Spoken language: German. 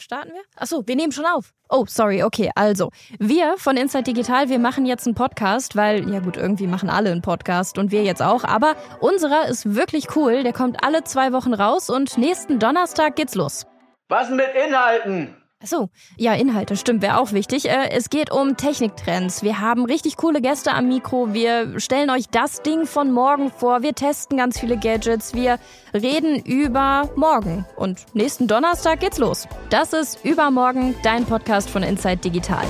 Starten wir? Achso, wir nehmen schon auf. Oh, sorry, okay. Also, wir von Inside Digital, wir machen jetzt einen Podcast, weil, ja gut, irgendwie machen alle einen Podcast und wir jetzt auch. Aber unserer ist wirklich cool. Der kommt alle zwei Wochen raus und nächsten Donnerstag geht's los. Was mit Inhalten? Achso, ja, Inhalte, stimmt, wäre auch wichtig. Äh, es geht um Techniktrends. Wir haben richtig coole Gäste am Mikro. Wir stellen euch das Ding von morgen vor. Wir testen ganz viele Gadgets. Wir reden über morgen. Und nächsten Donnerstag geht's los. Das ist Übermorgen, dein Podcast von Inside Digital.